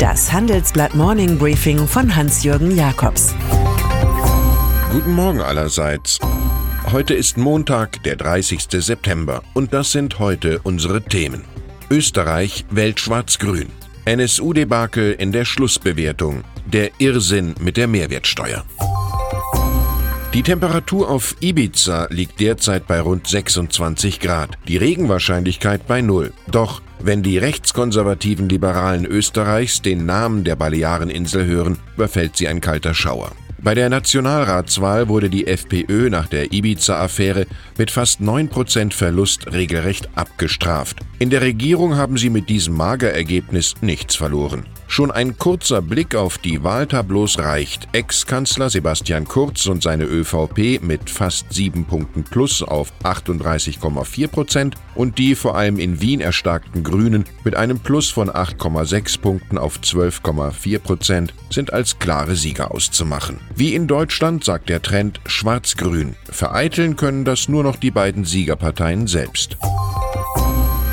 Das Handelsblatt Morning Briefing von Hans-Jürgen Jakobs. Guten Morgen allerseits. Heute ist Montag, der 30. September, und das sind heute unsere Themen. Österreich wählt schwarz-grün. NSU-Debakel in der Schlussbewertung. Der Irrsinn mit der Mehrwertsteuer. Die Temperatur auf Ibiza liegt derzeit bei rund 26 Grad, die Regenwahrscheinlichkeit bei null. Doch wenn die rechtskonservativen Liberalen Österreichs den Namen der Baleareninsel hören, überfällt sie ein kalter Schauer. Bei der Nationalratswahl wurde die FPÖ nach der Ibiza-Affäre mit fast 9% Verlust regelrecht abgestraft. In der Regierung haben sie mit diesem Magerergebnis nichts verloren. Schon ein kurzer Blick auf die Wahltableaus reicht. Ex-Kanzler Sebastian Kurz und seine ÖVP mit fast 7 Punkten plus auf 38,4 Prozent und die vor allem in Wien erstarkten Grünen mit einem Plus von 8,6 Punkten auf 12,4 Prozent sind als klare Sieger auszumachen. Wie in Deutschland sagt der Trend schwarz-grün. Vereiteln können das nur noch die beiden Siegerparteien selbst.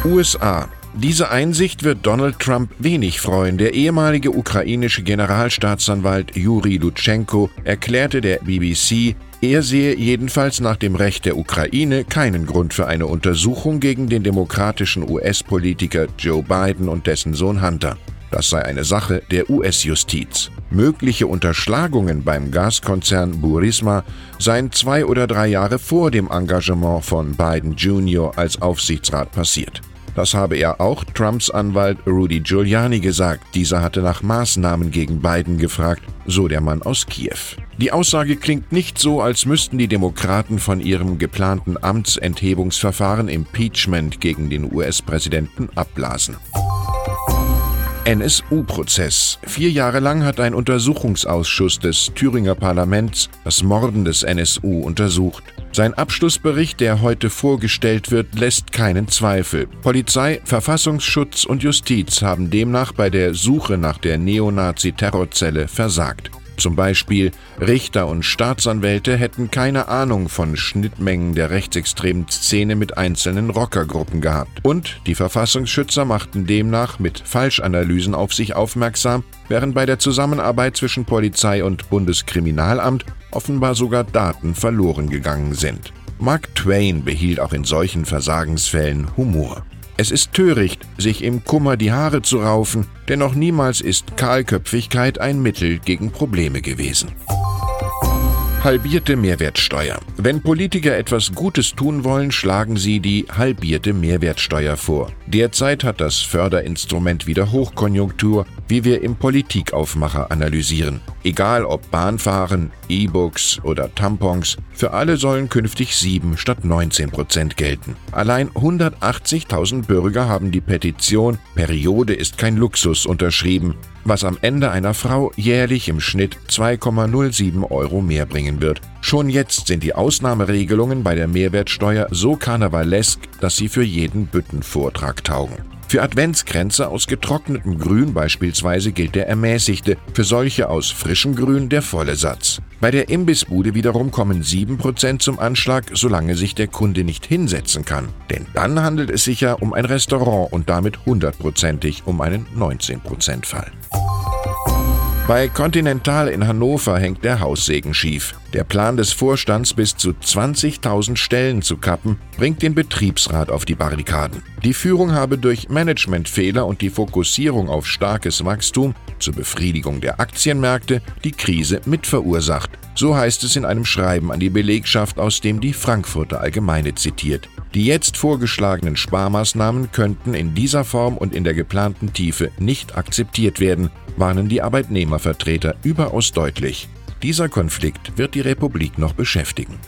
USA. Diese Einsicht wird Donald Trump wenig freuen. Der ehemalige ukrainische Generalstaatsanwalt Juri Lutschenko erklärte der BBC, er sehe jedenfalls nach dem Recht der Ukraine keinen Grund für eine Untersuchung gegen den demokratischen US-Politiker Joe Biden und dessen Sohn Hunter. Das sei eine Sache der US-Justiz. Mögliche Unterschlagungen beim Gaskonzern Burisma seien zwei oder drei Jahre vor dem Engagement von Biden Jr. als Aufsichtsrat passiert. Das habe er auch Trumps Anwalt Rudy Giuliani gesagt. Dieser hatte nach Maßnahmen gegen Biden gefragt, so der Mann aus Kiew. Die Aussage klingt nicht so, als müssten die Demokraten von ihrem geplanten Amtsenthebungsverfahren Impeachment gegen den US-Präsidenten abblasen. NSU-Prozess. Vier Jahre lang hat ein Untersuchungsausschuss des Thüringer Parlaments das Morden des NSU untersucht. Sein Abschlussbericht, der heute vorgestellt wird, lässt keinen Zweifel. Polizei, Verfassungsschutz und Justiz haben demnach bei der Suche nach der Neonazi-Terrorzelle versagt. Zum Beispiel Richter und Staatsanwälte hätten keine Ahnung von Schnittmengen der rechtsextremen Szene mit einzelnen Rockergruppen gehabt. Und die Verfassungsschützer machten demnach mit Falschanalysen auf sich aufmerksam, während bei der Zusammenarbeit zwischen Polizei und Bundeskriminalamt offenbar sogar Daten verloren gegangen sind. Mark Twain behielt auch in solchen Versagensfällen Humor. Es ist töricht, sich im Kummer die Haare zu raufen, denn noch niemals ist Kahlköpfigkeit ein Mittel gegen Probleme gewesen. Halbierte Mehrwertsteuer. Wenn Politiker etwas Gutes tun wollen, schlagen sie die halbierte Mehrwertsteuer vor. Derzeit hat das Förderinstrument wieder Hochkonjunktur, wie wir im Politikaufmacher analysieren. Egal ob Bahnfahren, E-Books oder Tampons, für alle sollen künftig 7 statt 19 Prozent gelten. Allein 180.000 Bürger haben die Petition Periode ist kein Luxus unterschrieben was am Ende einer Frau jährlich im Schnitt 2,07 Euro mehr bringen wird. Schon jetzt sind die Ausnahmeregelungen bei der Mehrwertsteuer so karnevalesk, dass sie für jeden Büttenvortrag taugen. Für Adventskränze aus getrocknetem Grün beispielsweise gilt der ermäßigte, für solche aus frischem Grün der volle Satz. Bei der Imbissbude wiederum kommen 7% zum Anschlag, solange sich der Kunde nicht hinsetzen kann. Denn dann handelt es sich ja um ein Restaurant und damit hundertprozentig um einen 19%-Fall. Bei Continental in Hannover hängt der Haussegen schief. Der Plan des Vorstands, bis zu 20.000 Stellen zu kappen, bringt den Betriebsrat auf die Barrikaden. Die Führung habe durch Managementfehler und die Fokussierung auf starkes Wachstum zur Befriedigung der Aktienmärkte die Krise mitverursacht. So heißt es in einem Schreiben an die Belegschaft, aus dem die Frankfurter Allgemeine zitiert. Die jetzt vorgeschlagenen Sparmaßnahmen könnten in dieser Form und in der geplanten Tiefe nicht akzeptiert werden, warnen die Arbeitnehmervertreter überaus deutlich. Dieser Konflikt wird die Republik noch beschäftigen.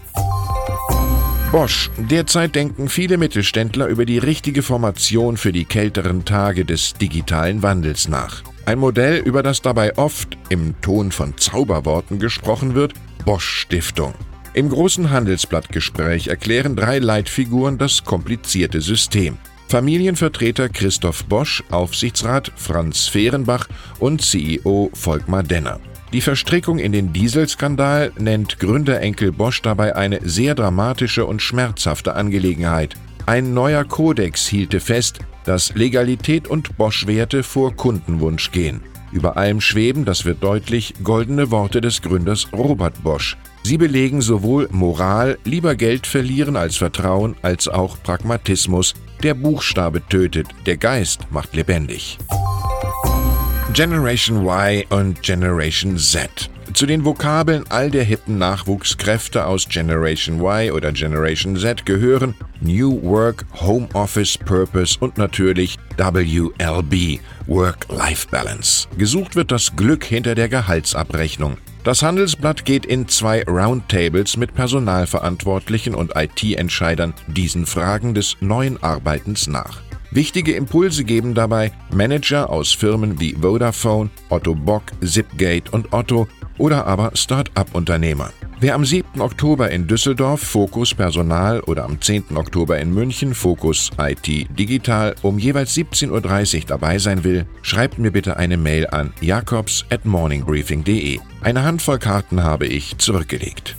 Bosch. Derzeit denken viele Mittelständler über die richtige Formation für die kälteren Tage des digitalen Wandels nach. Ein Modell, über das dabei oft im Ton von Zauberworten gesprochen wird, Bosch Stiftung. Im großen Handelsblattgespräch erklären drei Leitfiguren das komplizierte System. Familienvertreter Christoph Bosch, Aufsichtsrat Franz Fehrenbach und CEO Volkmar Denner. Die Verstrickung in den Dieselskandal nennt Gründerenkel Bosch dabei eine sehr dramatische und schmerzhafte Angelegenheit. Ein neuer Kodex hielte fest, dass Legalität und Bosch-Werte vor Kundenwunsch gehen. Über allem schweben, das wird deutlich, goldene Worte des Gründers Robert Bosch. Sie belegen sowohl Moral, lieber Geld verlieren als Vertrauen, als auch Pragmatismus. Der Buchstabe tötet, der Geist macht lebendig. Generation Y und Generation Z. Zu den Vokabeln all der hippen Nachwuchskräfte aus Generation Y oder Generation Z gehören New Work, Home Office, Purpose und natürlich WLB, Work-Life Balance. Gesucht wird das Glück hinter der Gehaltsabrechnung. Das Handelsblatt geht in zwei Roundtables mit Personalverantwortlichen und IT-Entscheidern diesen Fragen des neuen Arbeitens nach. Wichtige Impulse geben dabei Manager aus Firmen wie Vodafone, Otto Bock, Zipgate und Otto oder aber Start-up-Unternehmer. Wer am 7. Oktober in Düsseldorf Fokus Personal oder am 10. Oktober in München Fokus IT Digital um jeweils 17.30 Uhr dabei sein will, schreibt mir bitte eine Mail an jakobs at morningbriefing.de. Eine Handvoll Karten habe ich zurückgelegt.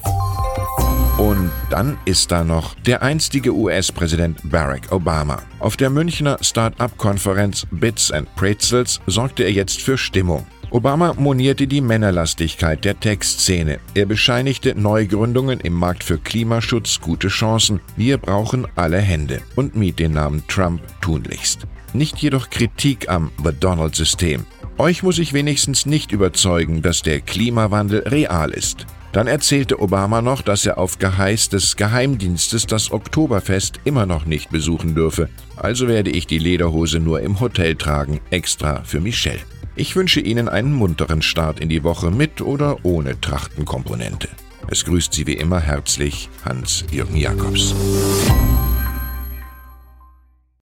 Und dann ist da noch der einstige US-Präsident Barack Obama. Auf der Münchner Start-up-Konferenz Bits and Pretzels sorgte er jetzt für Stimmung. Obama monierte die Männerlastigkeit der Tech-Szene. Er bescheinigte Neugründungen im Markt für Klimaschutz gute Chancen. Wir brauchen alle Hände und mied den Namen Trump tunlichst. Nicht jedoch Kritik am The Donald-System. Euch muss ich wenigstens nicht überzeugen, dass der Klimawandel real ist. Dann erzählte Obama noch, dass er auf Geheiß des Geheimdienstes das Oktoberfest immer noch nicht besuchen dürfe. Also werde ich die Lederhose nur im Hotel tragen, extra für Michelle. Ich wünsche Ihnen einen munteren Start in die Woche mit oder ohne Trachtenkomponente. Es grüßt Sie wie immer herzlich Hans-Jürgen Jakobs.